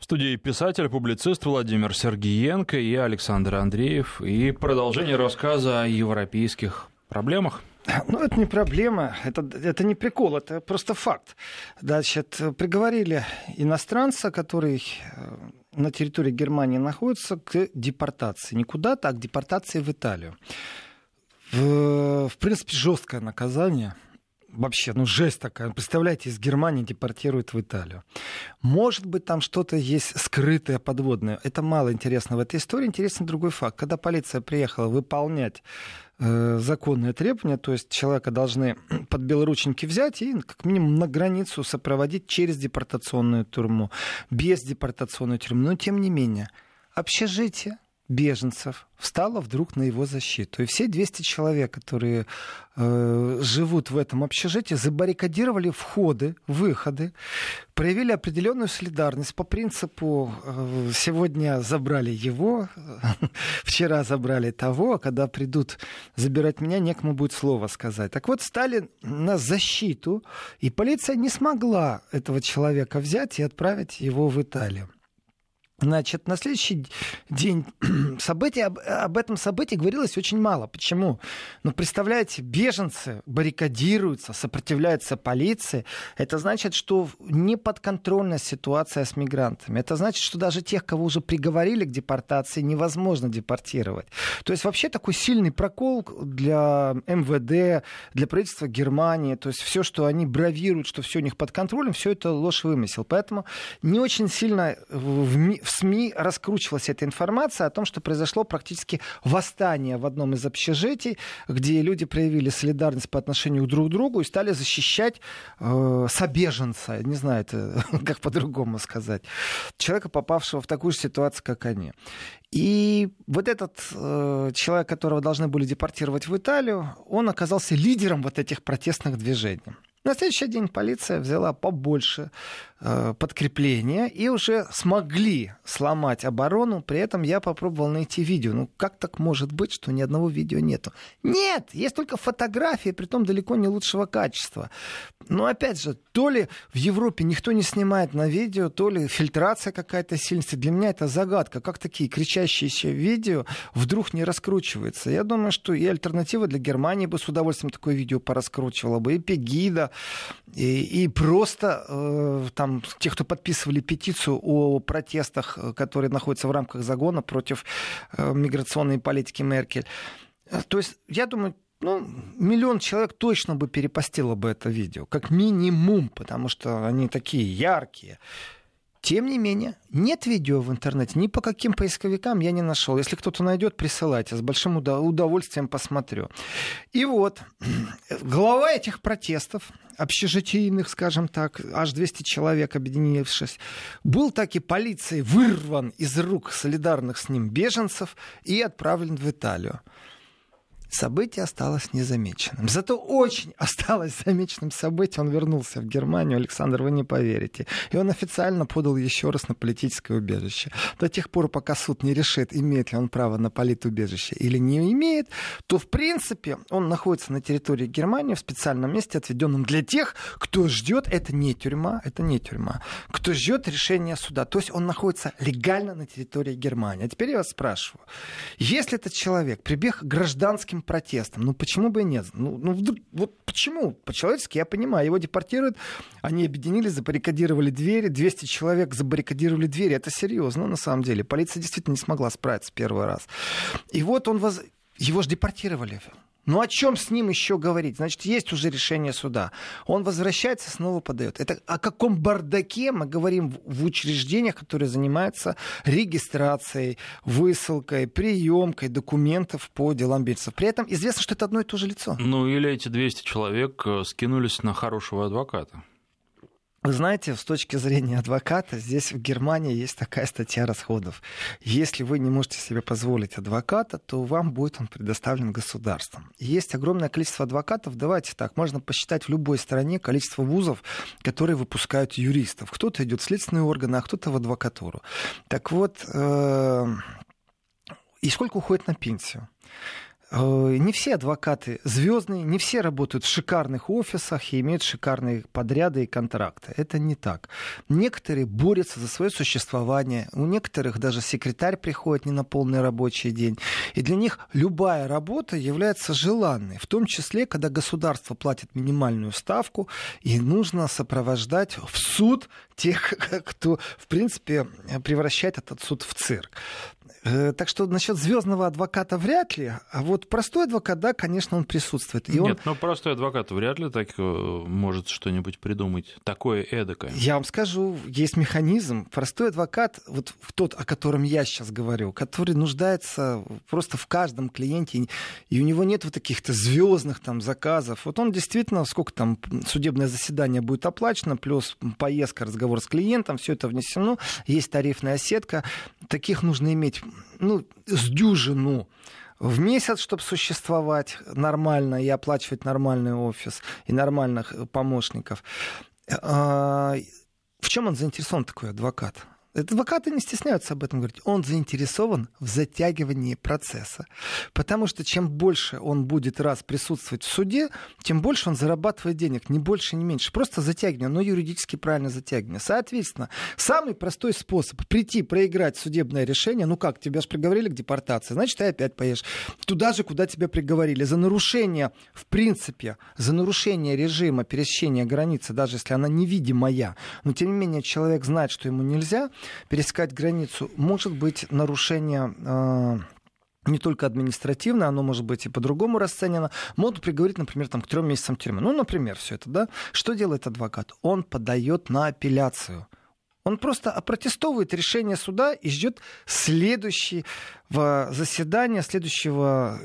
В студии писатель, публицист Владимир Сергиенко и Александр Андреев. И продолжение рассказа о европейских проблемах. Ну, это не проблема, это, это не прикол, это просто факт. Значит, приговорили иностранца, который э, на территории Германии находится, к депортации. Не куда-то, а к депортации в Италию. В, в принципе, жесткое наказание – вообще, ну, жесть такая. Представляете, из Германии депортируют в Италию. Может быть, там что-то есть скрытое, подводное. Это мало интересно в этой истории. Интересен другой факт. Когда полиция приехала выполнять э, законные требования, то есть человека должны под белорученьки взять и как минимум на границу сопроводить через депортационную тюрьму, без депортационной тюрьмы. Но тем не менее, общежитие, беженцев встала вдруг на его защиту. И все 200 человек, которые э, живут в этом общежитии, забаррикадировали входы, выходы, проявили определенную солидарность по принципу э, сегодня забрали его, вчера забрали того, а когда придут забирать меня, некому будет слово сказать. Так вот, стали на защиту, и полиция не смогла этого человека взять и отправить его в Италию. Значит, на следующий день событий, об, об этом событии говорилось очень мало. Почему? Ну, представляете, беженцы баррикадируются, сопротивляются полиции. Это значит, что неподконтрольная ситуация с мигрантами. Это значит, что даже тех, кого уже приговорили к депортации, невозможно депортировать. То есть вообще такой сильный прокол для МВД, для правительства Германии. То есть все, что они бравируют, что все у них под контролем, все это ложь вымысел. Поэтому не очень сильно в в СМИ раскручивалась эта информация о том, что произошло практически восстание в одном из общежитий, где люди проявили солидарность по отношению друг к другу и стали защищать э, собеженца, не знаю, это как по-другому сказать, человека, попавшего в такую же ситуацию, как они. И вот этот э, человек, которого должны были депортировать в Италию, он оказался лидером вот этих протестных движений. На следующий день полиция взяла побольше подкрепления и уже смогли сломать оборону. При этом я попробовал найти видео. Ну, как так может быть, что ни одного видео нету? Нет, есть только фотографии, при том далеко не лучшего качества. Но опять же, то ли в Европе никто не снимает на видео, то ли фильтрация какая-то сильная. Для меня это загадка. Как такие кричащиеся видео вдруг не раскручиваются? Я думаю, что и альтернатива для Германии бы с удовольствием такое видео пораскручивала бы, и Пегида, и, и просто э, там те, кто подписывали петицию о протестах, э, которые находятся в рамках загона против э, миграционной политики Меркель. Э, то есть, я думаю, ну, миллион человек точно бы перепостило бы это видео, как минимум, потому что они такие яркие. Тем не менее, нет видео в интернете, ни по каким поисковикам я не нашел. Если кто-то найдет, присылайте, с большим удовольствием посмотрю. И вот, глава этих протестов, общежитийных, скажем так, аж 200 человек объединившись, был так и полицией вырван из рук солидарных с ним беженцев и отправлен в Италию событие осталось незамеченным. Зато очень осталось замеченным событие. Он вернулся в Германию, Александр, вы не поверите. И он официально подал еще раз на политическое убежище. До тех пор, пока суд не решит, имеет ли он право на политубежище или не имеет, то, в принципе, он находится на территории Германии в специальном месте, отведенном для тех, кто ждет, это не тюрьма, это не тюрьма, кто ждет решения суда. То есть он находится легально на территории Германии. А теперь я вас спрашиваю, если этот человек прибег к гражданским этим протестом. Ну почему бы и нет? Ну, ну вдруг, вот почему? По-человечески я понимаю. Его депортируют, они объединились, забаррикадировали двери, 200 человек забаррикадировали двери. Это серьезно на самом деле. Полиция действительно не смогла справиться первый раз. И вот он воз... Его же депортировали. Ну о чем с ним еще говорить? Значит, есть уже решение суда. Он возвращается, снова подает. Это о каком бардаке мы говорим в учреждениях, которые занимаются регистрацией, высылкой, приемкой документов по делам беженцев. При этом известно, что это одно и то же лицо. Ну или эти 200 человек э, скинулись на хорошего адвоката. Вы знаете, с точки зрения адвоката, здесь в Германии есть такая статья расходов. Если вы не можете себе позволить адвоката, то вам будет он предоставлен государством. Есть огромное количество адвокатов. Давайте так, можно посчитать в любой стране количество вузов, которые выпускают юристов. Кто-то идет в следственные органы, а кто-то в адвокатуру. Так вот, э, и сколько уходит на пенсию? Э, не все адвокаты звездные, не все работают в шикарных офисах и имеют шикарные подряды и контракты. Это не так. Некоторые борются за свое существование. У некоторых даже секретарь приходит не на полный рабочий день. И для них любая работа является желанной. В том числе, когда государство платит минимальную ставку, и нужно сопровождать в суд тех, кто, в принципе, превращает этот суд в цирк. Э, так что насчет звездного адвоката вряд ли, а вот простой адвокат, да, конечно, он присутствует. И Нет, он... ну простой адвокат вряд ли так э, может что-нибудь придумать такое эдакое. Я вам скажу, есть механизм. Простой адвокат, вот тот, о котором я сейчас говорю, который нуждается просто в каждом клиенте, и у него нет вот таких-то звездных там заказов. Вот он действительно, сколько там судебное заседание будет оплачено, плюс поездка, разговор с клиентом, все это внесено, есть тарифная сетка. Таких нужно иметь ну, с дюжину в месяц, чтобы существовать нормально и оплачивать нормальный офис и нормальных э, помощников. А, в чем он заинтересован, такой адвокат? Адвокаты не стесняются об этом говорить. Он заинтересован в затягивании процесса. Потому что чем больше он будет раз присутствовать в суде, тем больше он зарабатывает денег. Ни больше, ни меньше. Просто затягивание, но юридически правильно затягивание. Соответственно, самый простой способ прийти, проиграть судебное решение, ну как, тебя же приговорили к депортации, значит, ты опять поедешь туда же, куда тебя приговорили. За нарушение, в принципе, за нарушение режима пересечения границы, даже если она невидимая, но тем не менее человек знает, что ему нельзя, пересекать границу, может быть нарушение э, не только административное, оно может быть и по-другому расценено, могут приговорить, например, там, к трем месяцам тюрьмы. Ну, например, все это, да. Что делает адвокат? Он подает на апелляцию. Он просто опротестовывает решение суда и ждет следующего заседания, следующего,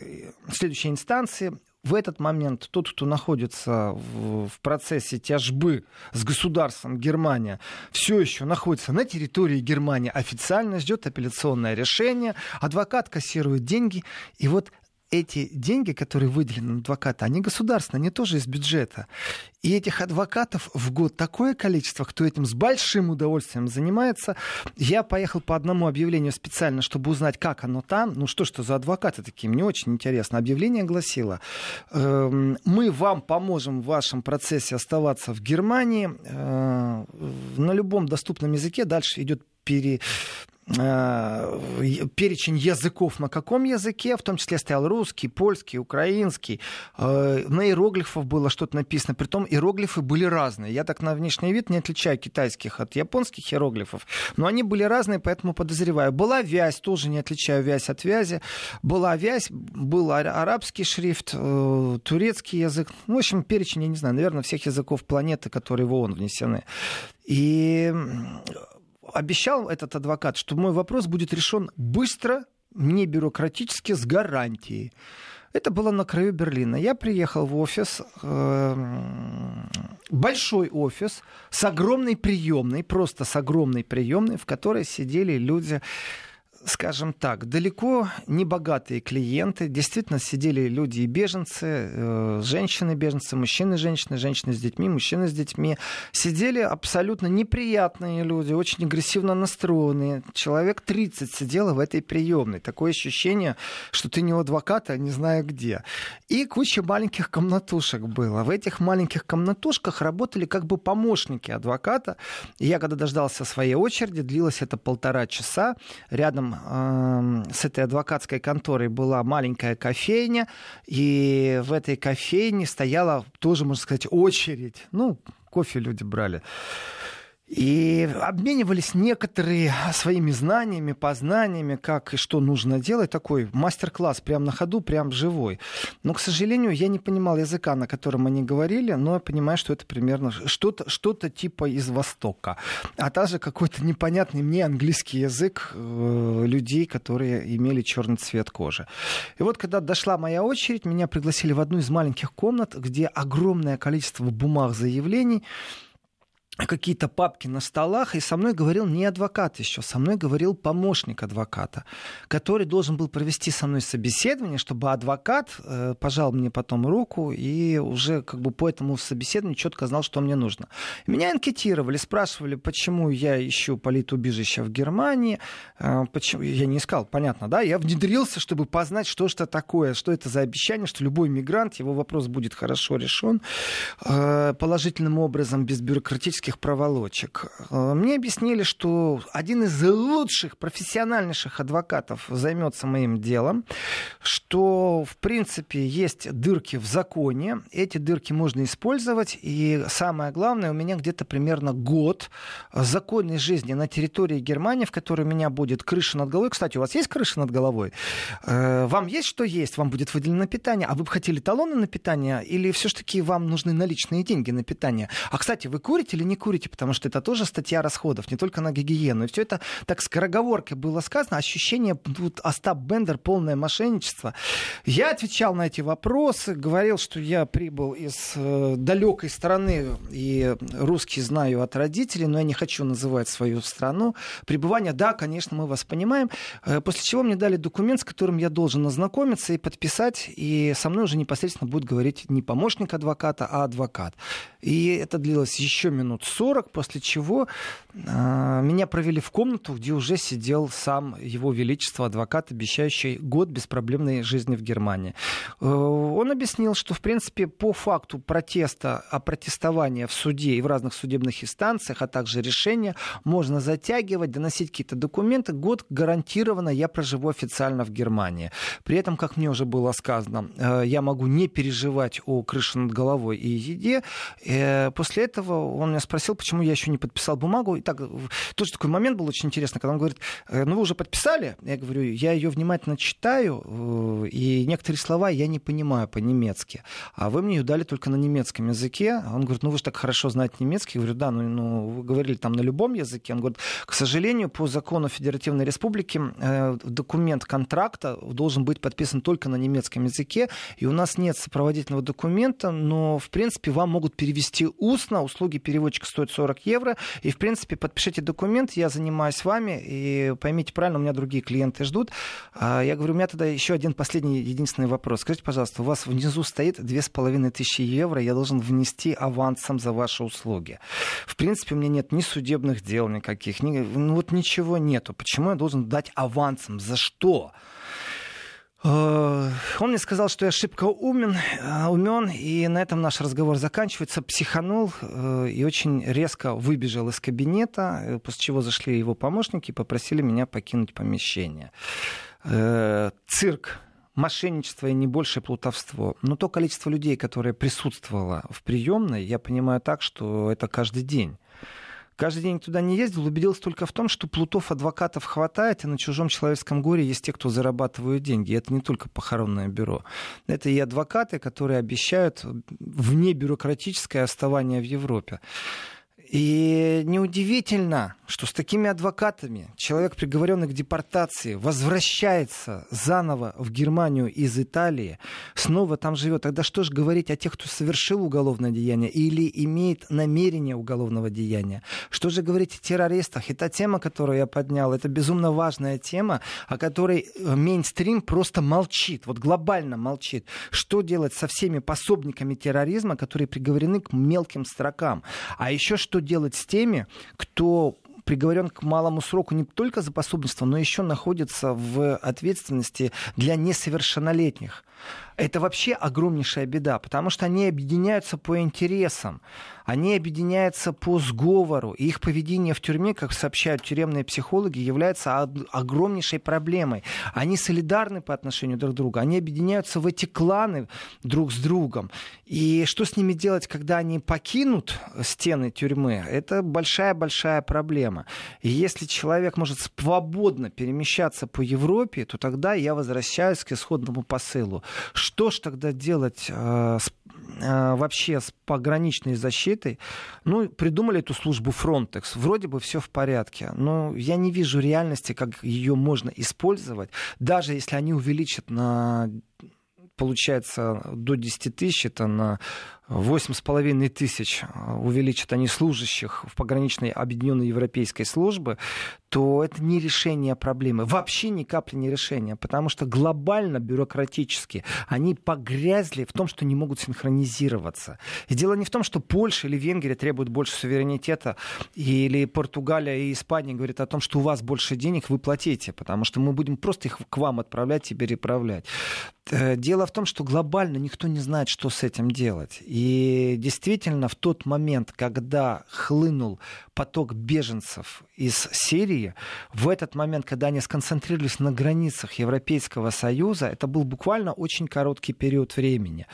следующей инстанции в этот момент тот, кто находится в, процессе тяжбы с государством Германия, все еще находится на территории Германии, официально ждет апелляционное решение, адвокат кассирует деньги, и вот эти деньги, которые выделены на адвоката, они государственные, они тоже из бюджета. И этих адвокатов в год такое количество, кто этим с большим удовольствием занимается. Я поехал по одному объявлению специально, чтобы узнать, как оно там. Ну что, что за адвокаты такие? Мне очень интересно. Объявление гласило, э, мы вам поможем в вашем процессе оставаться в Германии э, на любом доступном языке. Дальше идет пере, перечень языков на каком языке, в том числе стоял русский, польский, украинский. Э, на иероглифах было что-то написано, притом иероглифы были разные. Я так на внешний вид не отличаю китайских от японских иероглифов, но они были разные, поэтому подозреваю. Была вязь, тоже не отличаю вязь от вязи. Была вязь, был арабский шрифт, э, турецкий язык. В общем, перечень, я не знаю, наверное, всех языков планеты, которые в ООН внесены. И обещал этот адвокат, что мой вопрос будет решен быстро, не бюрократически, с гарантией. Это было на краю Берлина. Я приехал в офис, э, большой офис с огромной приемной, просто с огромной приемной, в которой сидели люди скажем так, далеко не богатые клиенты. Действительно сидели люди и беженцы, э, женщины-беженцы, мужчины-женщины, женщины с детьми, мужчины с детьми. Сидели абсолютно неприятные люди, очень агрессивно настроенные. Человек 30 сидело в этой приемной. Такое ощущение, что ты не у адвоката, а не знаю где. И куча маленьких комнатушек было. В этих маленьких комнатушках работали как бы помощники адвоката. И я когда дождался своей очереди, длилось это полтора часа, рядом э, с этой адвокатской конторой была маленькая кофейня, и в этой кофейне стояла тоже, можно сказать, очередь. Ну, кофе люди брали. И обменивались некоторые своими знаниями, познаниями, как и что нужно делать. Такой мастер-класс прямо на ходу, прям живой. Но, к сожалению, я не понимал языка, на котором они говорили, но я понимаю, что это примерно что-то что типа из Востока. А также какой-то непонятный мне английский язык э, людей, которые имели черный цвет кожи. И вот, когда дошла моя очередь, меня пригласили в одну из маленьких комнат, где огромное количество бумаг заявлений, какие-то папки на столах, и со мной говорил не адвокат еще, со мной говорил помощник адвоката, который должен был провести со мной собеседование, чтобы адвокат э, пожал мне потом руку и уже как бы по этому собеседованию четко знал, что мне нужно. Меня анкетировали, спрашивали, почему я ищу политубежище в Германии, э, почему я не искал, понятно, да, я внедрился, чтобы познать, что это такое, что это за обещание, что любой мигрант, его вопрос будет хорошо решен э, положительным образом, без бюрократических юридических проволочек. Э, мне объяснили, что один из лучших, профессиональнейших адвокатов займется моим делом, что, в принципе, есть дырки в законе, эти дырки можно использовать, и самое главное, у меня где-то примерно год законной жизни на территории Германии, в которой у меня будет крыша над головой. Кстати, у вас есть крыша над головой? Э, вам есть что есть? Вам будет выделено питание? А вы бы хотели талоны на питание? Или все-таки вам нужны наличные деньги на питание? А, кстати, вы курите или не не курите, потому что это тоже статья расходов, не только на гигиену. И все это так скороговоркой было сказано, ощущение, вот Остап Бендер, полное мошенничество. Я отвечал на эти вопросы, говорил, что я прибыл из э, далекой страны, и русский знаю от родителей, но я не хочу называть свою страну. Пребывание, да, конечно, мы вас понимаем. Э, после чего мне дали документ, с которым я должен ознакомиться и подписать, и со мной уже непосредственно будет говорить не помощник адвоката, а адвокат. И это длилось еще минут 40, после чего э, меня провели в комнату, где уже сидел сам его величество, адвокат, обещающий год беспроблемной жизни в Германии. Э, он объяснил, что, в принципе, по факту протеста, о протестовании в суде и в разных судебных инстанциях, а также решения, можно затягивать, доносить какие-то документы. Год гарантированно я проживу официально в Германии. При этом, как мне уже было сказано, э, я могу не переживать о крыше над головой и еде. Э, после этого он меня спросил, спросил, почему я еще не подписал бумагу. И так, тоже такой момент был очень интересный, когда он говорит, «Э, ну вы уже подписали? Я говорю, я ее внимательно читаю, э, и некоторые слова я не понимаю по-немецки. А вы мне ее дали только на немецком языке. Он говорит, ну вы же так хорошо знаете немецкий. Я говорю, да, ну, ну вы говорили там на любом языке. Он говорит, к сожалению, по закону Федеративной Республики э, документ контракта должен быть подписан только на немецком языке, и у нас нет сопроводительного документа, но, в принципе, вам могут перевести устно, услуги переводчика стоит 40 евро. И, в принципе, подпишите документ, я занимаюсь вами, и поймите правильно, у меня другие клиенты ждут. А, я говорю, у меня тогда еще один последний, единственный вопрос. Скажите, пожалуйста, у вас внизу стоит 2500 евро, я должен внести авансом за ваши услуги. В принципе, у меня нет ни судебных дел никаких, ни, ну вот ничего нету. Почему я должен дать авансом? За что? Э, он мне сказал, что я шибко умен, э, умен, и на этом наш разговор заканчивается. Психанул э, и очень резко выбежал из кабинета, после чего зашли его помощники и попросили меня покинуть помещение. Цирк мошенничество и не большее плутовство. Но то количество людей, которое присутствовало в приемной, я понимаю так, что это каждый день. Каждый день туда не ездил, убедился только в том, что плутов адвокатов хватает, и на чужом человеческом горе есть те, кто зарабатывают деньги. И это не только похоронное бюро. Это и адвокаты, которые обещают вне бюрократическое оставание в Европе. И неудивительно, что с такими адвокатами человек, приговоренный к депортации, возвращается заново в Германию из Италии, снова там живет. Тогда что же говорить о тех, кто совершил уголовное деяние или имеет намерение уголовного деяния? Что же говорить о террористах? Это тема, которую я поднял, это безумно важная тема, о которой э, мейнстрим просто молчит, вот глобально молчит. Что делать со всеми пособниками терроризма, которые приговорены к мелким строкам? А еще что делать с теми, кто приговорен к малому сроку не только за пособничество, но еще находится в ответственности для несовершеннолетних. Это вообще огромнейшая беда, потому что они объединяются по интересам они объединяются по сговору. И их поведение в тюрьме, как сообщают тюремные психологи, является огромнейшей проблемой. Они солидарны по отношению друг к другу, они объединяются в эти кланы друг с другом. И что с ними делать, когда они покинут стены тюрьмы, это большая-большая проблема. И если человек может свободно перемещаться по Европе, то тогда я возвращаюсь к исходному посылу. Что ж тогда делать э, с Э, вообще с пограничной защитой, ну, придумали эту службу Frontex. Вроде бы все в порядке, но я не вижу реальности, как ее можно использовать, даже если они увеличат на получается до 10 тысяч, это на 8,5 тысяч увеличат они служащих в пограничной объединенной европейской службы, то это не решение проблемы. Вообще ни капли не решение, потому что глобально, бюрократически, они погрязли в том, что не могут синхронизироваться. И дело не в том, что Польша или Венгрия требуют больше суверенитета, или Португалия и Испания говорят о том, что у вас больше денег, вы платите, потому что мы будем просто их к вам отправлять и переправлять. Э, дело в том, что глобально никто не знает, что с этим делать. И действительно, в тот момент, когда хлынул поток беженцев из Сирии, в этот момент, когда они сконцентрировались на границах Европейского Союза, это был буквально очень короткий период времени.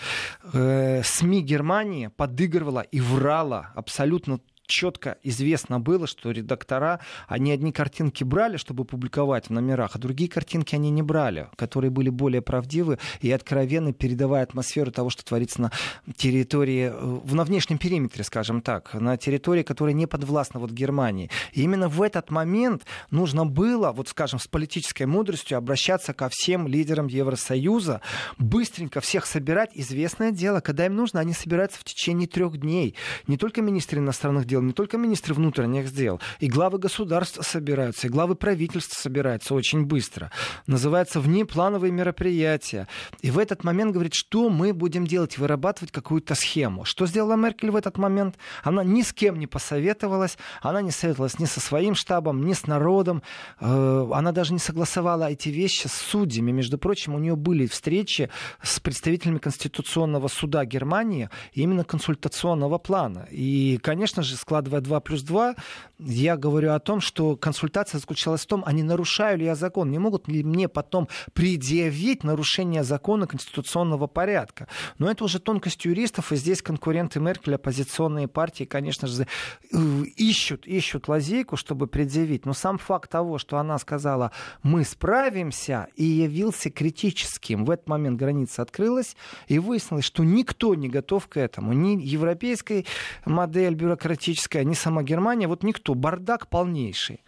Э, СМИ Германии подыгрывала и врала абсолютно четко известно было, что редактора, они одни картинки брали, чтобы публиковать в номерах, а другие картинки они не брали, которые были более правдивы и откровенно передавая атмосферу того, что творится на территории, э, на внешнем периметре, скажем так, на территории, которая не подвластна вот Германии. И именно в этот момент нужно было, вот скажем, с политической мудростью обращаться ко всем лидерам Евросоюза, быстренько всех собирать. Известное дело, когда им нужно, они собираются в течение трех дней. Не только министры иностранных дел, дел, не только министры внутренних дел, и главы государств собираются, и главы правительств собираются очень быстро. Называется внеплановые мероприятия. И в этот момент говорит, что мы будем делать, вырабатывать какую-то схему. Что сделала Меркель в этот момент? Она ни с кем не посоветовалась, она не советовалась ни со своим штабом, ни с народом, э, она даже не согласовала эти вещи с судьями. Между прочим, у нее были встречи с представителями Конституционного суда Германии именно консультационного плана. И, конечно же, складывая 2 плюс 2, я говорю о том, что консультация заключалась в том, а не нарушаю ли я закон, не могут ли мне потом предъявить нарушение закона конституционного порядка. Но это уже тонкость юристов, и здесь конкуренты Меркель, оппозиционные партии, конечно же, э, ищут, ищут лазейку, чтобы предъявить. Но сам факт того, что она сказала, мы справимся, и явился критическим. В этот момент граница открылась, и выяснилось, что никто не готов к этому. Ни европейская модель бюрократическая, политическая, ни сама Германия, вот никто, бардак полнейший.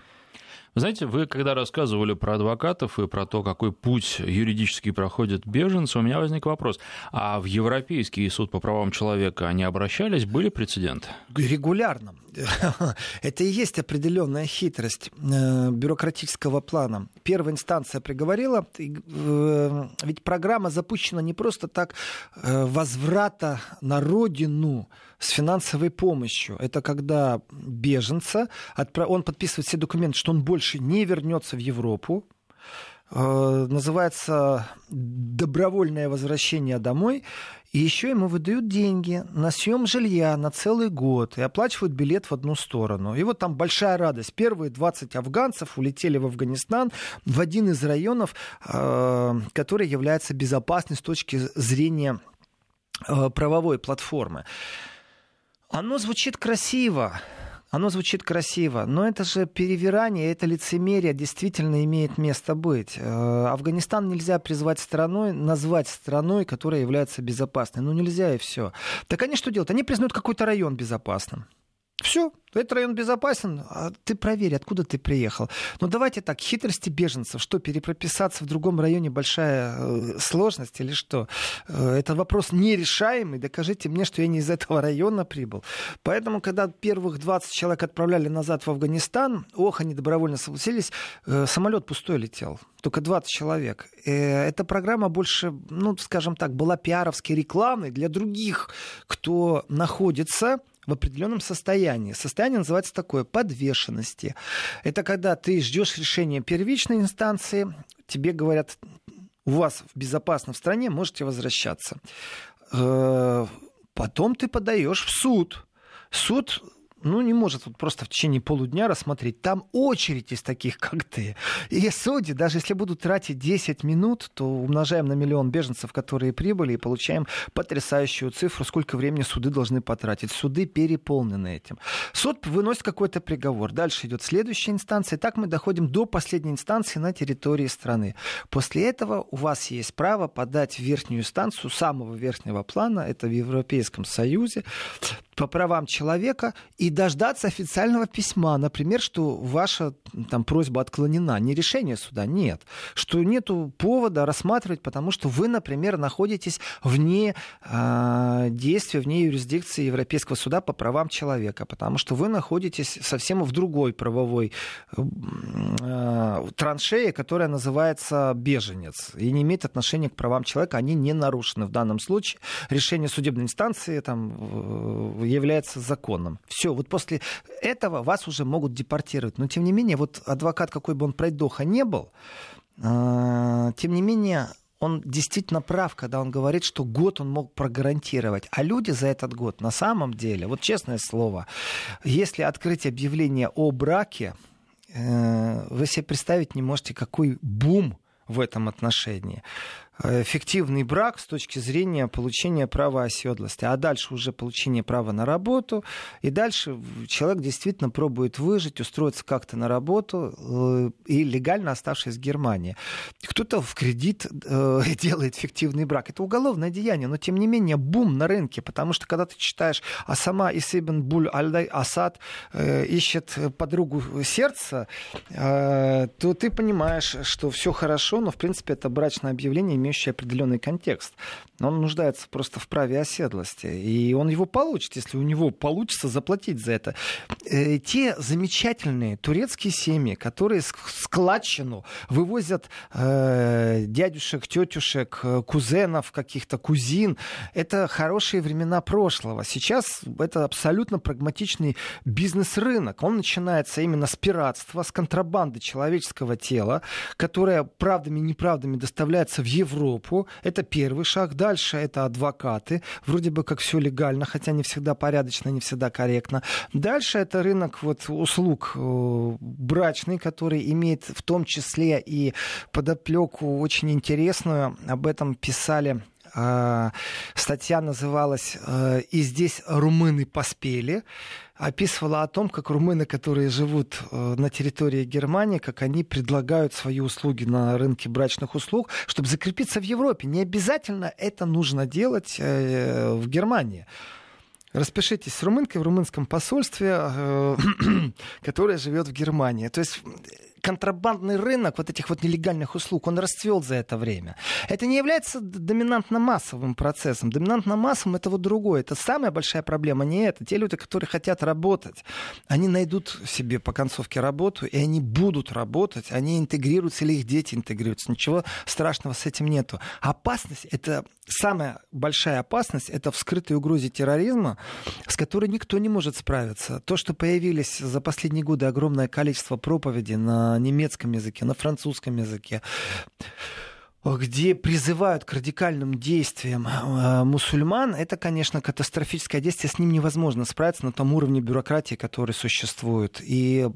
Знаете, вы когда рассказывали про адвокатов и про то, какой путь юридически проходят беженцы, у меня возник вопрос. А в Европейский суд по правам человека они обращались? Были прецеденты? Регулярно. Это и есть определенная хитрость э, бюрократического плана. Первая инстанция приговорила, э, ведь программа запущена не просто так э, возврата на родину с финансовой помощью. Это когда беженца, он подписывает все документы, что он больше не вернется в Европу, называется добровольное возвращение домой. И еще ему выдают деньги на съем жилья на целый год и оплачивают билет в одну сторону. И вот там большая радость. Первые 20 афганцев улетели в Афганистан в один из районов, э, который является безопасным с точки зрения э, правовой платформы. Оно звучит красиво, оно звучит красиво, но это же перевирание, это лицемерие действительно имеет место быть. Э, Афганистан нельзя призвать страной, назвать страной, которая является безопасной. Ну нельзя и все. Так они что делают? Они признают какой-то район безопасным. Все, этот район безопасен, а ты проверь, откуда ты приехал. Но ну, давайте так, хитрости беженцев, что перепрописаться в другом районе большая э, сложность или что? Э, это вопрос нерешаемый, докажите мне, что я не из этого района прибыл. Поэтому, когда первых 20 человек отправляли назад в Афганистан, ох, они добровольно согласились, э, самолет пустой летел, только 20 человек. Эта программа больше, ну, скажем так, была пиаровской рекламой для других, кто находится в определенном состоянии. Состояние называется такое подвешенности. Это когда ты ждешь решения первичной инстанции, тебе говорят, у вас в безопасном стране, можете возвращаться. Э, потом ты подаешь в суд. Суд ну, не может вот просто в течение полудня рассмотреть. Там очередь из таких, как ты. И судьи, даже если будут тратить 10 минут, то умножаем на миллион беженцев, которые прибыли, и получаем потрясающую цифру, сколько времени суды должны потратить. Суды переполнены этим. Суд выносит какой-то приговор. Дальше идет следующая инстанция. И так мы доходим до последней инстанции на территории страны. После этого у вас есть право подать в верхнюю инстанцию самого верхнего плана, это в Европейском Союзе, по правам человека, и дождаться официального письма, например, что ваша там, просьба отклонена. Не решение суда, нет. Что нету повода рассматривать, потому что вы, например, находитесь вне э, действия, вне юрисдикции Европейского суда по правам человека, потому что вы находитесь совсем в другой правовой э, траншее, которая называется беженец, и не имеет отношения к правам человека, они не нарушены в данном случае. Решение судебной инстанции там, является законным. Все, вот после этого вас уже могут депортировать. Но, тем не менее, вот адвокат, какой бы он пройдоха не был, э, тем не менее, он действительно прав, когда он говорит, что год он мог прогарантировать. А люди за этот год, на самом деле, вот честное слово, если открыть объявление о браке, э, вы себе представить не можете, какой бум в этом отношении. Э, фиктивный брак с точки зрения получения права оседлости, а дальше уже получение права на работу, и дальше человек действительно пробует выжить, устроиться как-то на работу э, и легально оставшись в Германии. Кто-то в кредит э, делает фиктивный брак. Это уголовное деяние, но тем не менее бум на рынке, потому что когда ты читаешь, а сама Исибн Буль Альдай Асад э, ищет подругу сердца, то ты понимаешь, что все хорошо, но в принципе это брачное объявление имеет имеющий определенный контекст. Но он нуждается просто в праве оседлости. И он его получит, если у него получится заплатить за это. Э, те замечательные турецкие семьи, которые складчину вывозят э, дядюшек, тетюшек, э, кузенов, каких-то кузин, это хорошие времена прошлого. Сейчас это абсолютно прагматичный бизнес-рынок. Он начинается именно с пиратства, с контрабанды человеческого тела, которая правдами-неправдами доставляется в Европу. Это первый шаг. Да, Дальше это адвокаты. Вроде бы как все легально, хотя не всегда порядочно, не всегда корректно. Дальше это рынок вот услуг э, брачный, который имеет в том числе и подоплеку очень интересную. Об этом писали статья называлась э, «И здесь румыны поспели» описывала о том, как румыны, которые живут э, на территории Германии, как они предлагают свои услуги на рынке брачных услуг, чтобы закрепиться в Европе. Не обязательно это нужно делать э, в Германии. Распишитесь с румынкой в румынском посольстве, которое живет в Германии. То есть контрабандный рынок вот этих вот нелегальных услуг, он расцвел за это время. Это не является доминантно-массовым процессом. Доминантно-массовым это вот другое. Это самая большая проблема, не это. Те люди, которые хотят работать, они найдут себе по концовке работу, и они будут работать, они интегрируются или их дети интегрируются. Ничего страшного с этим нету. Опасность, это самая большая опасность, это в скрытой угрозе терроризма, с которой никто не может справиться. То, что появились за последние годы огромное количество проповедей на на немецком языке, на французском языке где призывают к радикальным действиям э, мусульман, это, конечно, катастрофическое действие, с ним невозможно справиться на том уровне бюрократии, который существует. И,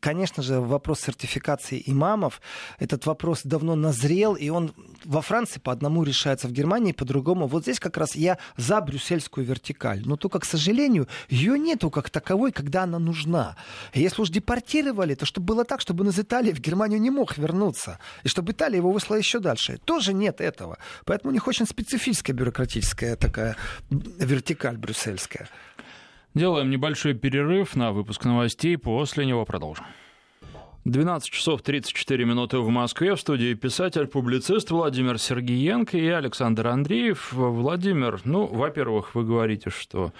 конечно же, вопрос сертификации имамов, этот вопрос давно назрел, и он во Франции по одному решается, в Германии по другому. Вот здесь как раз я за брюссельскую вертикаль. Но только, к сожалению, ее нету как таковой, когда она нужна. Если уж депортировали, то чтобы было так, чтобы он из Италии в Германию не мог вернуться, и чтобы Италия его высла еще дальше хорошие. Тоже нет этого. Поэтому у них очень специфическая бюрократическая такая вертикаль брюссельская. Делаем небольшой перерыв на выпуск новостей, после него продолжим. 12 часов 34 минуты в Москве. В студии писатель-публицист Владимир Сергеенко и Александр Андреев. Владимир, ну, во-первых, вы говорите, что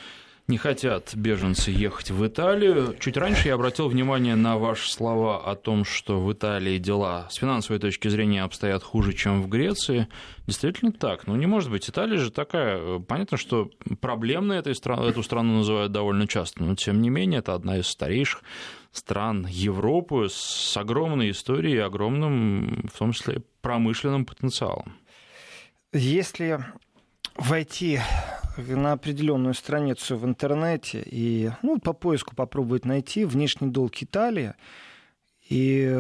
не хотят беженцы ехать в Италию. Чуть раньше я обратил внимание на ваши слова о том, что в Италии дела с финансовой точки зрения обстоят хуже, чем в Греции. Действительно так. Ну, не может быть. Италия же такая... Понятно, что проблемной этой стран... эту страну называют довольно часто, но, тем не менее, это одна из старейших стран Европы с огромной историей и огромным, в том числе, промышленным потенциалом. Если войти на определенную страницу в интернете и ну, по поиску попробовать найти внешний долг Италии, и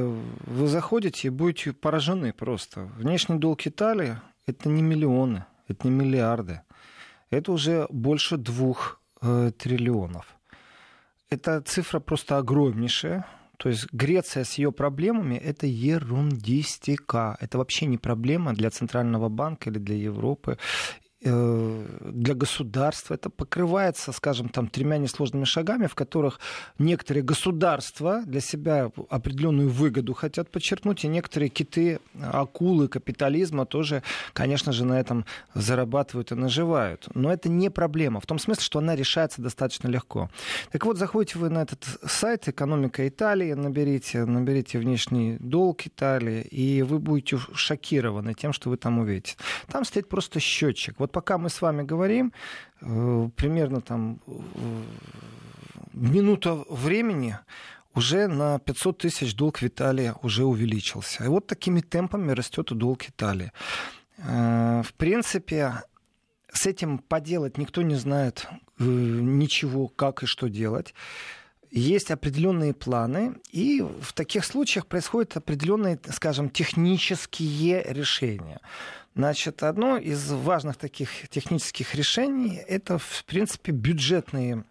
вы заходите и будете поражены просто. Внешний долг Италии – это не миллионы, это не миллиарды. Это уже больше двух э, триллионов. Эта цифра просто огромнейшая. То есть Греция с ее проблемами – это ерундистика. Это вообще не проблема для Центрального банка или для Европы. Для государства. Это покрывается, скажем, там, тремя несложными шагами, в которых некоторые государства для себя определенную выгоду хотят подчеркнуть, и некоторые киты, акулы капитализма тоже, конечно же, на этом зарабатывают и наживают. Но это не проблема, в том смысле, что она решается достаточно легко. Так вот, заходите вы на этот сайт «Экономика Италии», наберите, наберите внешний долг Италии, и вы будете шокированы тем, что вы там увидите. Там стоит просто счетчик. Вот пока мы с вами говорим, э, примерно там э, минута времени уже на 500 тысяч долг Виталия уже увеличился. И вот такими темпами растет и долг Италии. Э, в принципе, с этим поделать никто не знает ничего, как и что делать есть определенные планы, и в таких случаях происходят определенные, скажем, технические решения. Значит, одно из важных таких технических решений это, в принципе, бюджетные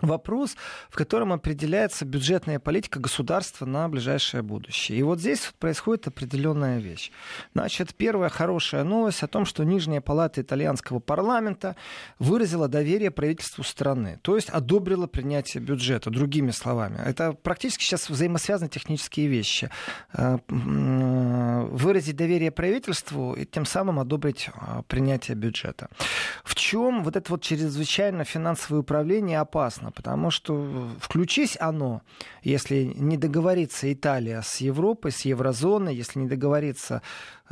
вопрос, в котором определяется бюджетная политика государства на ближайшее будущее. И вот здесь происходит определенная вещь. Значит, первая хорошая новость о том, что Нижняя палата итальянского парламента выразила доверие правительству страны, то есть одобрила принятие бюджета, другими словами. Это практически сейчас взаимосвязаны технические вещи. Э, выразить доверие правительству и тем самым одобрить э, принятие бюджета. В чем вот это вот чрезвычайно финансовое управление опасно? Потому что включись оно, если не договорится Италия с Европой, с еврозоной, если не договорится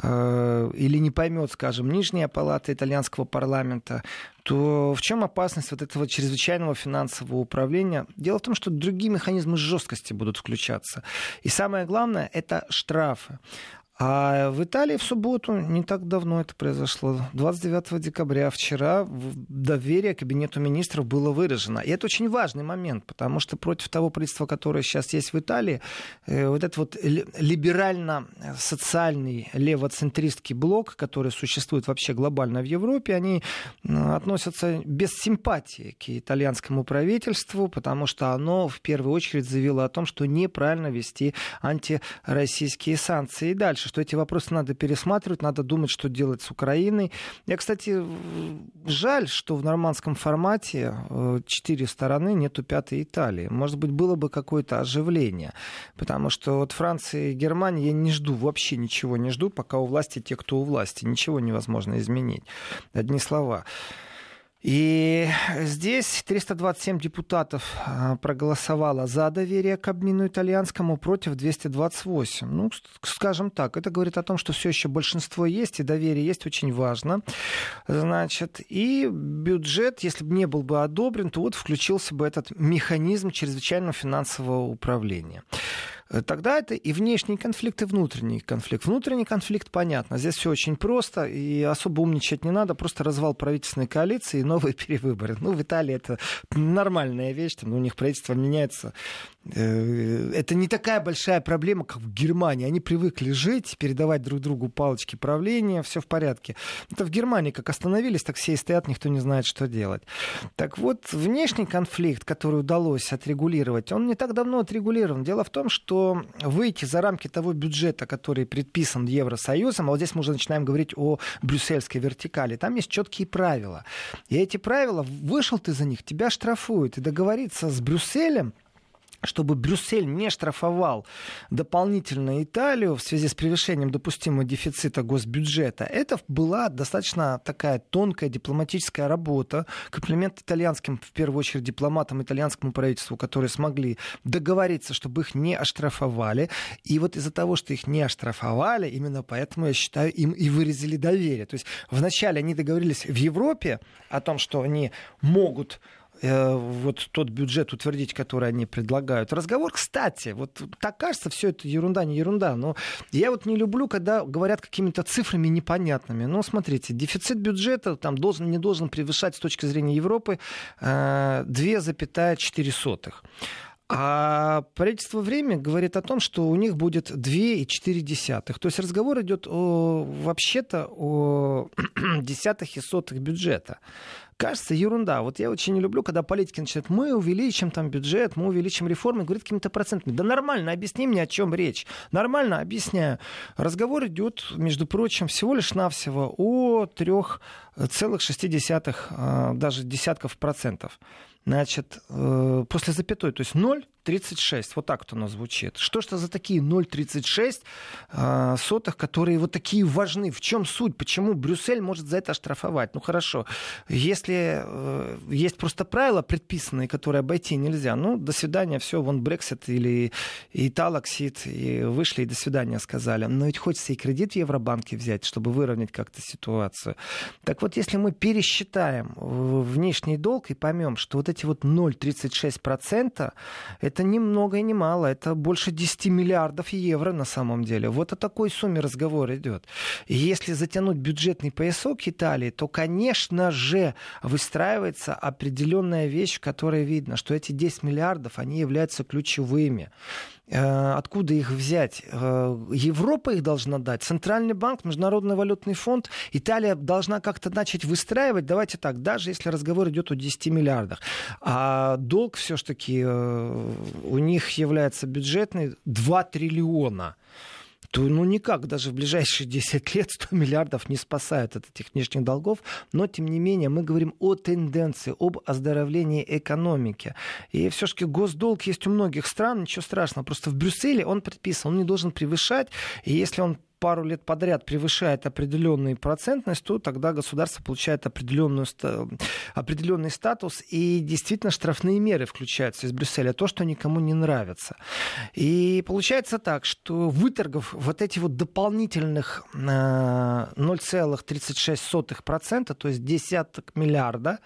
э, или не поймет, скажем, нижняя палата итальянского парламента, то в чем опасность вот этого чрезвычайного финансового управления? Дело в том, что другие механизмы жесткости будут включаться. И самое главное, это штрафы. А в Италии в субботу, не так давно это произошло, 29 декабря, вчера доверие Кабинету министров было выражено. И это очень важный момент, потому что против того правительства, которое сейчас есть в Италии, э, вот этот вот либерально-социальный левоцентристский блок, который существует вообще глобально в Европе, они относятся без симпатии к итальянскому правительству, потому что оно в первую очередь заявило о том, что неправильно вести антироссийские санкции. И дальше что эти вопросы надо пересматривать, надо думать, что делать с Украиной. Я, кстати, жаль, что в нормандском формате э, четыре стороны, нету пятой Италии. Может быть, было бы какое-то оживление. Потому что от Франции и Германии я не жду, вообще ничего не жду, пока у власти те, кто у власти. Ничего невозможно изменить. Одни слова. И здесь 327 депутатов а, проголосовало за доверие к обмену итальянскому против 228. Ну, скажем так, это говорит о том, что все еще большинство есть, и доверие есть очень важно. Значит, и бюджет, если бы не был бы одобрен, то вот включился бы этот механизм чрезвычайного финансового управления. Тогда это и внешний конфликт, и внутренний конфликт. Внутренний конфликт, понятно, здесь все очень просто, и особо умничать не надо, просто развал правительственной коалиции и новые перевыборы. Ну, в Италии это нормальная вещь, там, у них правительство меняется Э, это не такая большая проблема, как в Германии. Они привыкли жить, передавать друг другу палочки правления, все в порядке. Это в Германии как остановились, так все и стоят, никто не знает, что делать. Так вот, внешний конфликт, который удалось отрегулировать, он не так давно отрегулирован. Дело в том, что выйти за рамки того бюджета, который предписан Евросоюзом, а вот здесь мы уже начинаем говорить о брюссельской вертикали, там есть четкие правила. И эти правила, вышел ты за них, тебя штрафуют. И договориться с Брюсселем чтобы Брюссель не штрафовал дополнительно Италию в связи с превышением допустимого дефицита госбюджета, это была достаточно такая тонкая дипломатическая работа, комплимент итальянским, в первую очередь, дипломатам, итальянскому правительству, которые смогли договориться, чтобы их не оштрафовали. И вот из-за того, что их не оштрафовали, именно поэтому, я считаю, им и выразили доверие. То есть вначале они договорились в Европе о том, что они могут Э, вот тот бюджет утвердить, который они предлагают. Разговор, кстати, вот так кажется, все это ерунда, не ерунда, но я вот не люблю, когда говорят какими-то цифрами непонятными. Но смотрите, дефицит бюджета там должен, не должен превышать с точки зрения Европы 2,4. Э, а правительство «Время» говорит о том, что у них будет 2,4. То есть разговор идет о, вообще-то о десятых и сотых бюджета кажется, ерунда. Вот я очень не люблю, когда политики начинают, мы увеличим там бюджет, мы увеличим реформы, говорят какими-то процентами. Да нормально, объясни мне, о чем речь. Нормально, объясняю. Разговор идет, между прочим, всего лишь навсего о 3,6, а, даже десятков процентов. Значит, э, после запятой, то есть 0,36, вот так вот оно звучит. Что ж это за такие 0,36 э, сотых, которые вот такие важны? В чем суть? Почему Брюссель может за это оштрафовать? Ну хорошо, если э, есть просто правила предписанные, которые обойти нельзя, ну до свидания, все, вон Брексит или Италоксид, и вышли и до свидания сказали. Но ведь хочется и кредит в Евробанке взять, чтобы выровнять как-то ситуацию. Так вот, если мы пересчитаем внешний долг и поймем, что вот эти вот 0,36%, это ни много и ни мало, это больше 10 миллиардов евро на самом деле. Вот о такой сумме разговор идет. И если затянуть бюджетный поясок Италии, то, конечно же, выстраивается определенная вещь, в которой видно, что эти 10 миллиардов, они являются ключевыми. Э, откуда их взять? Э, Европа их должна дать, Центральный банк, Международный валютный фонд. Италия должна как-то начать выстраивать. Давайте так, даже если разговор идет о 10 миллиардах. А долг все-таки э, у них является бюджетный 2 триллиона то ну никак даже в ближайшие 10 лет 100 миллиардов не спасают от этих внешних долгов. Но, тем не менее, мы говорим о тенденции, об оздоровлении экономики. И все-таки госдолг есть у многих стран, ничего страшного. Просто в Брюсселе он предписан, он не должен превышать. И если он пару лет подряд превышает определенную процентность, то тогда государство получает определенную, определенный статус, и действительно штрафные меры включаются из Брюсселя, то, что никому не нравится. И получается так, что выторгов вот эти вот дополнительных 0,36%, э, то есть десяток миллиарда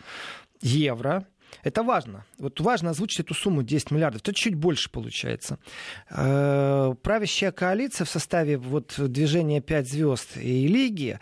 евро, это важно. Вот важно озвучить эту сумму 10 миллиардов. Это чуть больше получается. Э, правящая коалиция в составе вот движения «Пять звезд» и Лиги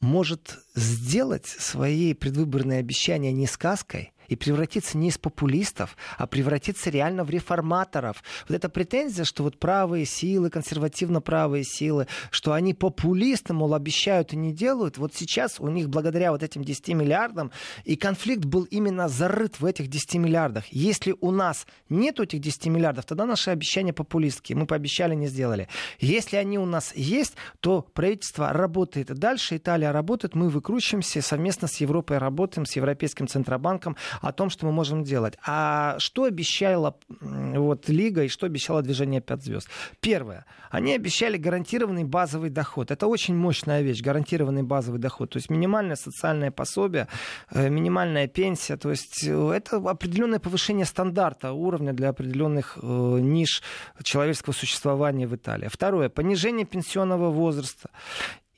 может сделать свои предвыборные обещания не сказкой, и превратиться не из популистов, а превратиться реально в реформаторов. Вот эта претензия, что вот правые силы, консервативно-правые силы, что они популисты, мол, обещают и не делают, вот сейчас у них благодаря вот этим 10 миллиардам, и конфликт был именно зарыт в этих 10 миллиардах. Если у нас нет этих 10 миллиардов, тогда наши обещания популистские. Мы пообещали, не сделали. Если они у нас есть, то правительство работает дальше, Италия работает, мы выкручиваемся, совместно с Европой работаем, с Европейским Центробанком, о том, что мы можем делать. А что обещала вот, Лига и что обещало движение 5 звезд? Первое. Они обещали гарантированный базовый доход. Это очень мощная вещь, гарантированный базовый доход. То есть минимальное социальное пособие, э, минимальная пенсия. То есть э, это определенное повышение стандарта уровня для определенных э, ниш человеческого существования в Италии. Второе. Понижение пенсионного возраста.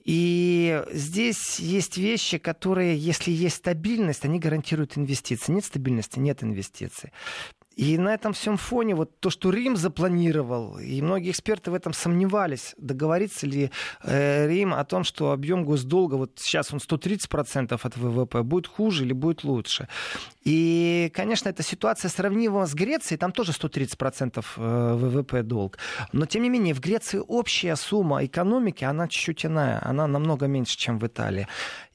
И здесь есть вещи, которые, если есть стабильность, они гарантируют инвестиции. Нет стабильности, нет инвестиций. И на этом всем фоне вот то, что Рим запланировал, и многие эксперты в этом сомневались, договорится ли э, Рим о том, что объем госдолга, вот сейчас он 130% от ВВП, будет хуже или будет лучше. И, конечно, эта ситуация сравнима с Грецией, там тоже 130% э, ВВП долг. Но, тем не менее, в Греции общая сумма экономики, она чуть-чуть иная, она намного меньше, чем в Италии.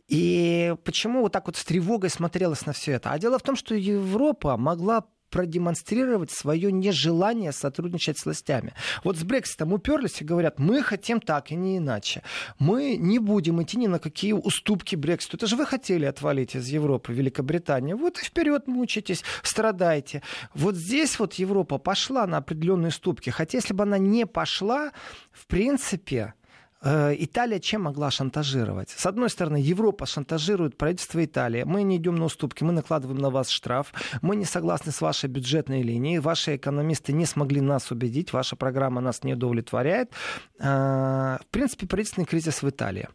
И почему вот так вот с тревогой смотрелось на все это? А дело в том, что Европа могла продемонстрировать свое нежелание сотрудничать с властями. Вот с Брекситом уперлись и говорят, мы хотим так и не иначе. Мы не будем идти ни на какие уступки Брекситу. Это же вы хотели отвалить из Европы, Великобритании. Вот и вперед мучитесь, страдайте. Вот здесь вот Европа пошла на определенные уступки. Хотя если бы она не пошла, в принципе, Италия чем могла шантажировать? С одной стороны, Европа шантажирует правительство Италии. Мы не идем на уступки, мы накладываем на вас штраф. Мы не согласны с вашей бюджетной линией. Ваши экономисты не смогли нас убедить. Ваша программа нас не удовлетворяет. Э, в принципе, правительственный кризис в Италии.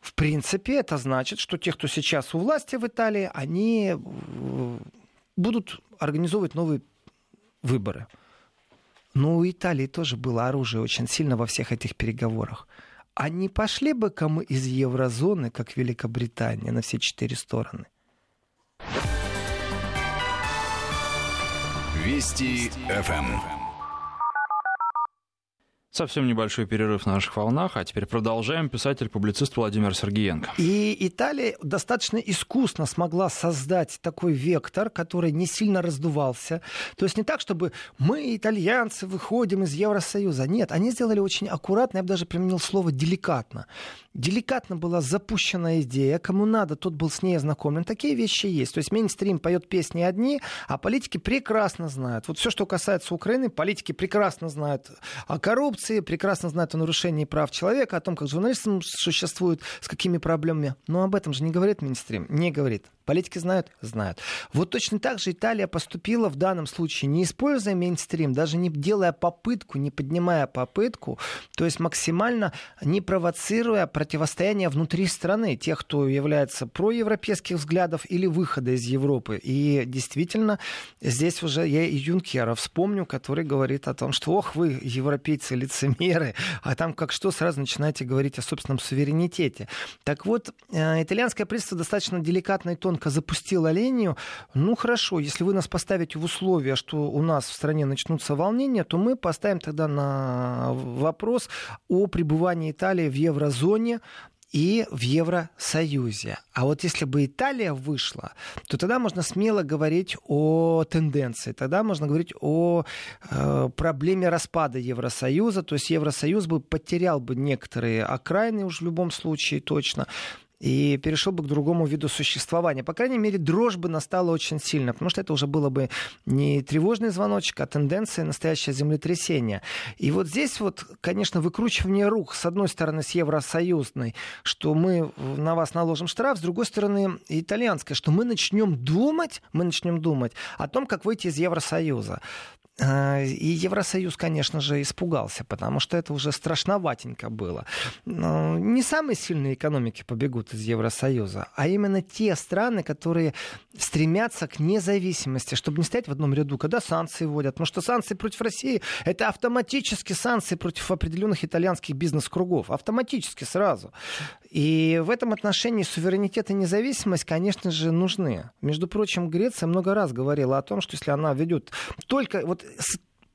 В принципе, это значит, что те, кто сейчас у власти в Италии, они э, будут организовывать новые выборы. Но у Италии тоже было оружие очень сильно во всех этих переговорах. А пошли бы кому из еврозоны, как Великобритания, на все четыре стороны? Вести ФМ. Совсем небольшой перерыв на наших волнах, а теперь продолжаем. Писатель-публицист Владимир Сергеенко. И Италия достаточно искусно смогла создать такой вектор, который не сильно раздувался. То есть не так, чтобы мы, итальянцы, выходим из Евросоюза. Нет, они сделали очень аккуратно, я бы даже применил слово деликатно. Деликатно была запущена идея, кому надо, тот был с ней ознакомлен. Такие вещи есть. То есть мейнстрим поет песни одни, а политики прекрасно знают. Вот все, что касается Украины, политики прекрасно знают о коррупции, прекрасно знают о нарушении прав человека, о том, как журналистам существуют, с какими проблемами. Но об этом же не говорит мейнстрим, не говорит. Политики знают? Знают. Вот точно так же Италия поступила в данном случае, не используя мейнстрим, даже не делая попытку, не поднимая попытку, то есть максимально не провоцируя противостояние внутри страны, тех, кто является проевропейских взглядов или выхода из Европы. И действительно, здесь уже я и Юнкера вспомню, который говорит о том, что, ох, вы, европейцы, лицемеры, а там как что сразу начинаете говорить о собственном суверенитете. Так вот, э, итальянское правительство достаточно деликатно и тонко ребенка запустила линию, ну хорошо, если вы нас поставите в условия, что у нас в стране начнутся волнения, то мы поставим тогда на вопрос о пребывании Италии в еврозоне, и в Евросоюзе. А вот если бы Италия вышла, то тогда можно смело говорить о тенденции, тогда можно говорить о э, проблеме распада Евросоюза, то есть Евросоюз бы потерял бы некоторые окраины уж в любом случае точно, и перешел бы к другому виду существования. По крайней мере, дрожь бы настала очень сильно, потому что это уже было бы не тревожный звоночек, а тенденция настоящее землетрясение. И вот здесь вот, конечно, выкручивание рук, с одной стороны, с евросоюзной, что мы на вас наложим штраф, с другой стороны, итальянская, что мы начнем думать, мы начнем думать о том, как выйти из Евросоюза. А, и Евросоюз, конечно же, испугался, потому что это уже страшноватенько было. Не самые сильные экономики побегут из Евросоюза, а именно те страны, которые стремятся к независимости, чтобы не стоять в одном ряду, когда санкции вводят. Потому что санкции против России — это автоматически санкции против определенных итальянских бизнес-кругов. Автоматически сразу. И в этом отношении суверенитет и независимость, конечно же, нужны. Между прочим, Греция много раз говорила о том, что если она ведет только... Вот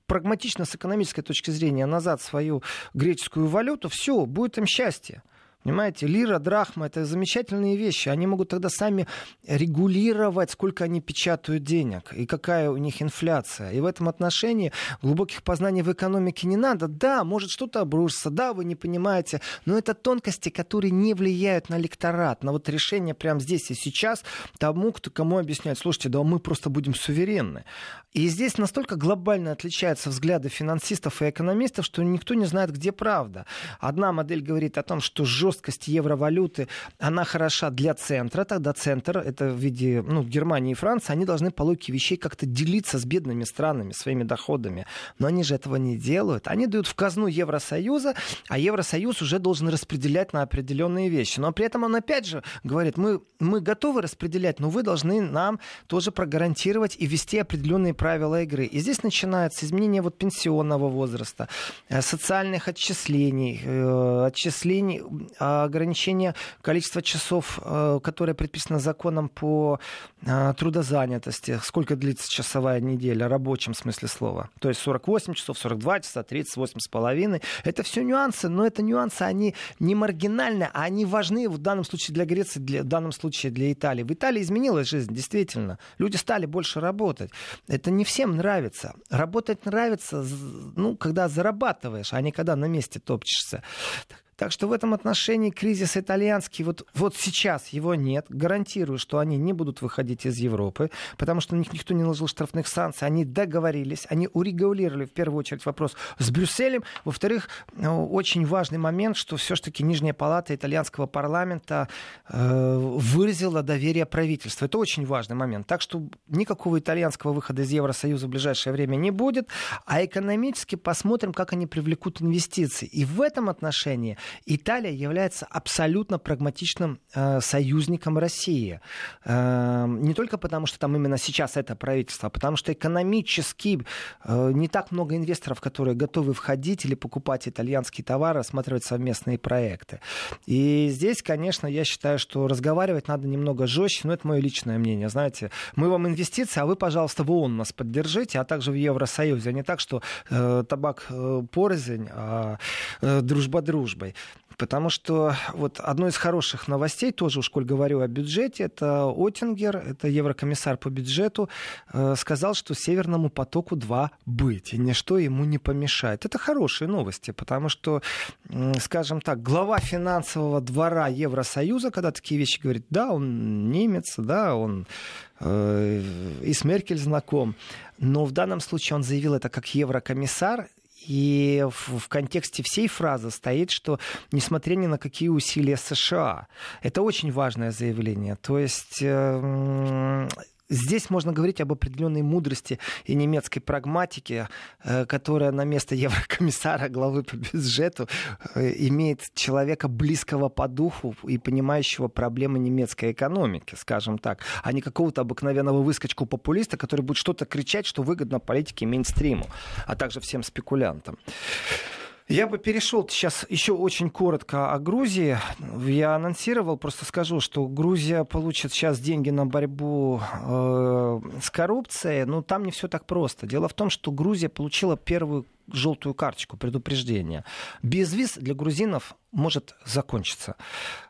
прагматично с экономической точки зрения назад свою греческую валюту, все, будет им счастье. Понимаете, лира, драхма — это замечательные вещи. Они могут тогда сами регулировать, сколько они печатают денег и какая у них инфляция. И в этом отношении глубоких познаний в экономике не надо. Да, может что-то обрушится, да, вы не понимаете, но это тонкости, которые не влияют на электорат, на вот решение прямо здесь и сейчас тому, кто кому объясняет, слушайте, да мы просто будем суверенны. И здесь настолько глобально отличаются взгляды финансистов и экономистов, что никто не знает, где правда. Одна модель говорит о том, что жестко жесткость евровалюты, она хороша для центра, тогда центр, это в виде ну, Германии и Франции, они должны по логике вещей как-то делиться с бедными странами своими доходами. Но они же этого не делают. Они дают в казну Евросоюза, а Евросоюз уже должен распределять на определенные вещи. Но при этом он опять же говорит, мы, мы готовы распределять, но вы должны нам тоже прогарантировать и ввести определенные правила игры. И здесь начинается изменение вот пенсионного возраста, э, социальных отчислений, э, отчислений, ограничение количества часов, э, которое предписано законом по э, трудозанятости, сколько длится часовая неделя, в рабочем смысле слова. То есть 48 часов, 42 часа, 38 с половиной. Это все нюансы, но это нюансы, они не маргинальны, а они важны в данном случае для Греции, для, в данном случае для Италии. В Италии изменилась жизнь, действительно. Люди стали больше работать. Это не всем нравится. Работать нравится, ну, когда зарабатываешь, а не когда на месте топчешься. Так что в этом отношении кризис итальянский, вот, вот сейчас его нет. Гарантирую, что они не будут выходить из Европы, потому что на них никто не наложил штрафных санкций. Они договорились, они урегулировали в первую очередь вопрос с Брюсселем. Во-вторых, э, очень важный момент, что все-таки Нижняя палата итальянского парламента э, выразила доверие правительству. Это очень важный момент. Так что никакого итальянского выхода из Евросоюза в ближайшее время не будет. А экономически посмотрим, как они привлекут инвестиции. И в этом отношении Италия является абсолютно прагматичным э, союзником России. Э, не только потому, что там именно сейчас это правительство, а потому что экономически э, не так много инвесторов, которые готовы входить или покупать итальянские товары, рассматривать совместные проекты. И здесь, конечно, я считаю, что разговаривать надо немного жестче, но это мое личное мнение. Знаете, мы вам инвестиции, а вы, пожалуйста, в ООН нас поддержите, а также в Евросоюзе. А не так, что э, табак э, порознь, а э, дружба дружбой. Потому что вот одно из хороших новостей, тоже уж коль говорю о бюджете, это Оттингер, это еврокомиссар по бюджету, э, сказал, что Северному потоку-2 быть, и ничто ему не помешает. Это хорошие новости, потому что, скажем так, глава финансового двора Евросоюза, когда такие вещи говорит, да, он немец, да, он э, и с Меркель знаком, но в данном случае он заявил это как еврокомиссар, и в, в контексте всей фразы стоит, что несмотря ни на какие усилия США, это очень важное заявление. То есть э, Здесь можно говорить об определенной мудрости и немецкой прагматике, э, которая на место еврокомиссара, главы по бюджету, э, имеет человека близкого по духу и понимающего проблемы немецкой экономики, скажем так, а не какого-то обыкновенного выскочку-популиста, который будет что-то кричать, что выгодно политике мейнстриму, а также всем спекулянтам. Я бы перешел сейчас еще очень коротко о Грузии. Я анонсировал, просто скажу, что Грузия получит сейчас деньги на борьбу э, с коррупцией, но там не все так просто. Дело в том, что Грузия получила первую желтую карточку предупреждения. Без виз для грузинов может закончиться.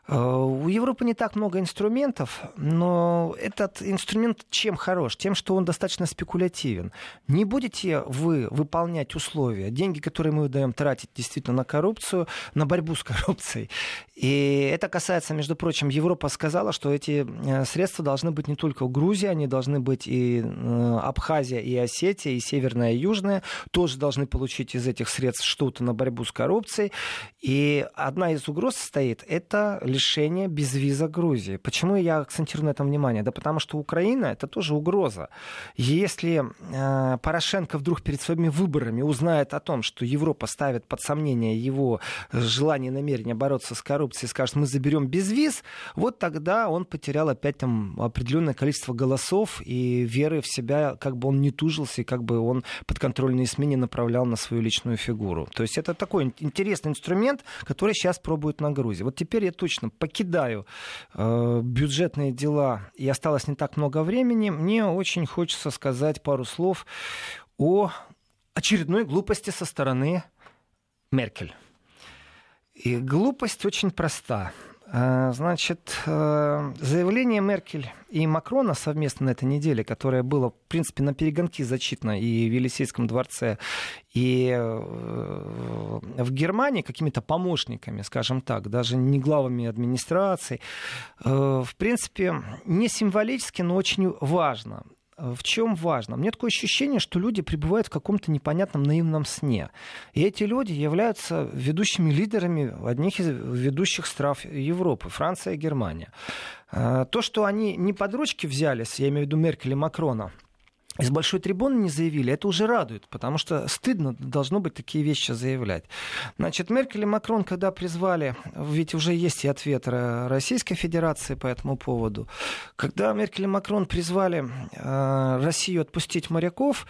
Э, у Европы не так много инструментов, но этот инструмент чем хорош? Тем, что он достаточно спекулятивен. Не будете вы выполнять условия, деньги, которые мы даем, тратить действительно на коррупцию, на борьбу с коррупцией. И это касается, между прочим, Европа сказала, что эти э, средства должны быть не только в Грузии, они должны быть и э, Абхазия, и Осетия, и Северная, и Южная, тоже должны получить из этих средств что-то на борьбу с коррупцией. И одна из угроз стоит – это лишение безвиза Грузии. Почему я акцентирую на этом внимание? Да потому что Украина – это тоже угроза. Если э, Порошенко вдруг перед своими выборами узнает о том, что Европа ставит под сомнение его желание и намерение бороться с коррупцией, скажет, мы заберем безвиз, вот тогда он потерял опять там определенное количество голосов и веры в себя, как бы он не тужился, и как бы он подконтрольные СМИ не направлял на свою личную фигуру. То есть это такой интересный инструмент, который сейчас пробуют на Грузии. Вот теперь я точно покидаю э, бюджетные дела, и осталось не так много времени. Мне очень хочется сказать пару слов о очередной глупости со стороны Меркель. И глупость очень проста. Э, значит, э, заявление Меркель и Макрона совместно на этой неделе, которое было, в принципе, на перегонки зачитано и в Елисейском дворце, и э, в Германии какими-то помощниками, скажем так, даже не главами администрации, в принципе, не символически, но очень важно в чем важно? Мне такое ощущение, что люди пребывают в каком-то непонятном наивном сне. И эти люди являются ведущими лидерами одних из ведущих стран Европы, Франция и Германия. А, то, что они не под ручки взялись, я имею в виду Меркель и Макрона, из большой трибуны не заявили, это уже радует, потому что стыдно должно быть такие вещи заявлять. Значит, Меркель и Макрон, когда призвали, ведь уже есть и ответ Российской Федерации по этому поводу, когда Меркель и Макрон призвали э, Россию отпустить моряков,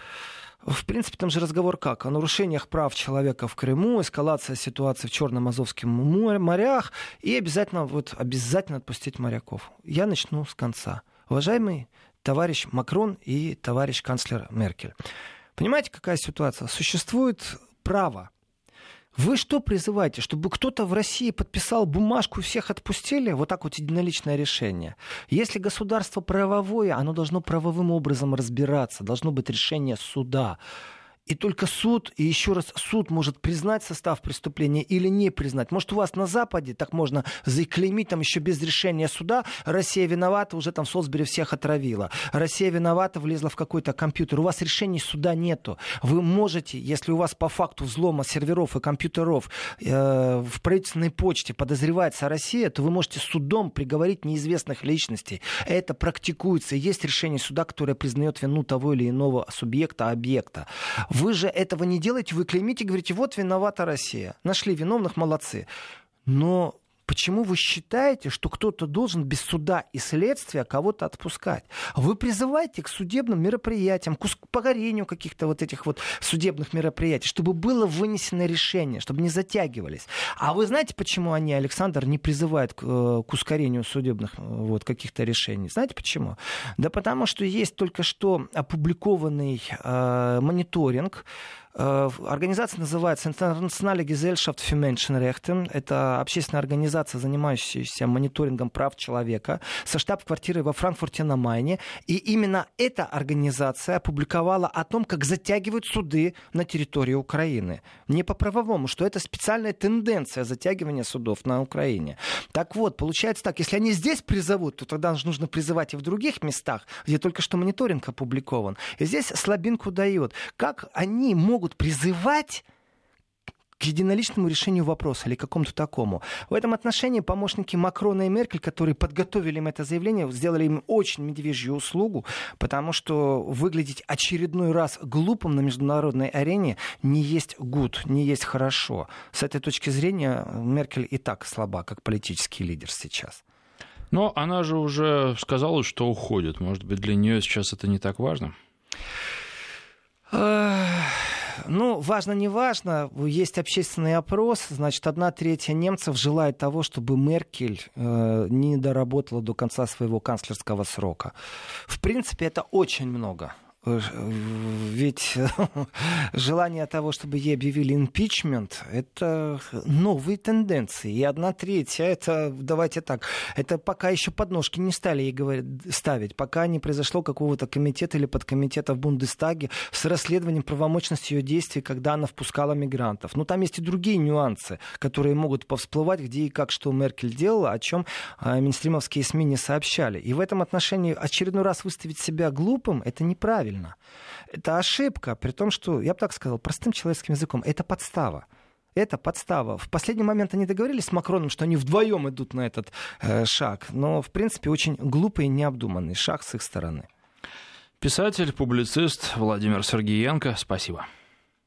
в принципе, там же разговор как? О нарушениях прав человека в Крыму, эскалация ситуации в Черном Азовском морях и обязательно, вот, обязательно отпустить моряков. Я начну с конца. Уважаемый товарищ Макрон и товарищ канцлер Меркель. Понимаете, какая ситуация? Существует право. Вы что призываете, чтобы кто-то в России подписал бумажку и всех отпустили? Вот так вот единоличное решение. Если государство правовое, оно должно правовым образом разбираться, должно быть решение суда. И только суд, и еще раз, суд может признать состав преступления или не признать. Может, у вас на Западе так можно заклеймить, там еще без решения суда, Россия виновата, уже там в Солсбери всех отравила. Россия виновата, влезла в какой-то компьютер. У вас решений суда нету. Вы можете, если у вас по факту взлома серверов и компьютеров э, в правительственной почте подозревается Россия, то вы можете судом приговорить неизвестных личностей. Это практикуется. Есть решение суда, которое признает вину того или иного субъекта, объекта. Вы же этого не делаете, вы клеймите, говорите, вот виновата Россия. Нашли виновных, молодцы. Но Почему вы считаете, что кто-то должен без суда и следствия кого-то отпускать? Вы призываете к судебным мероприятиям, к погорению каких-то вот этих вот судебных мероприятий, чтобы было вынесено решение, чтобы не затягивались. А вы знаете, почему они, Александр, не призывают к, э, к ускорению судебных э, вот, каких-то решений? Знаете почему? Да потому что есть только что опубликованный э, мониторинг организация называется Internationale Gesellschaft für Menschenrechte. Это общественная организация, занимающаяся мониторингом прав человека, со штаб-квартирой во Франкфурте на Майне. И именно эта организация опубликовала о том, как затягивают суды на территории Украины. Не по правовому, что это специальная тенденция затягивания судов на Украине. Так вот, получается так, если они здесь призовут, то тогда нужно призывать и в других местах, где только что мониторинг опубликован. И здесь слабинку дает. Как они могут могут призывать к единоличному решению вопроса или какому-то такому. В этом отношении помощники Макрона и Меркель, которые подготовили им это заявление, сделали им очень медвежью услугу, потому что выглядеть очередной раз глупым на международной арене не есть гуд, не есть хорошо. С этой точки зрения Меркель и так слаба, как политический лидер сейчас. Но она же уже сказала, что уходит. Может быть, для нее сейчас это не так важно? Ну, важно, не важно. Есть общественный опрос. Значит, одна третья немцев желает того, чтобы Меркель э, не доработала до конца своего канцлерского срока. В принципе, это очень много. Э, ведь желание того, чтобы ей объявили импичмент, это новые тенденции. И одна третья, это, давайте так, это пока еще подножки не стали ей говорить, ставить, пока не произошло какого-то комитета или подкомитета в Бундестаге с расследованием правомочности ее действий, когда она впускала мигрантов. Но там есть и другие нюансы, которые могут повсплывать, где и как что Меркель делала, о чем а, минстримовские СМИ не сообщали. И в этом отношении очередной раз выставить себя глупым, это неправильно неправильно. Это ошибка, при том, что, я бы так сказал, простым человеческим языком, это подстава. Это подстава. В последний момент они договорились с Макроном, что они вдвоем идут на этот э, шаг. Но, в принципе, очень глупый и необдуманный шаг с их стороны. Писатель, публицист Владимир Сергеенко. Спасибо.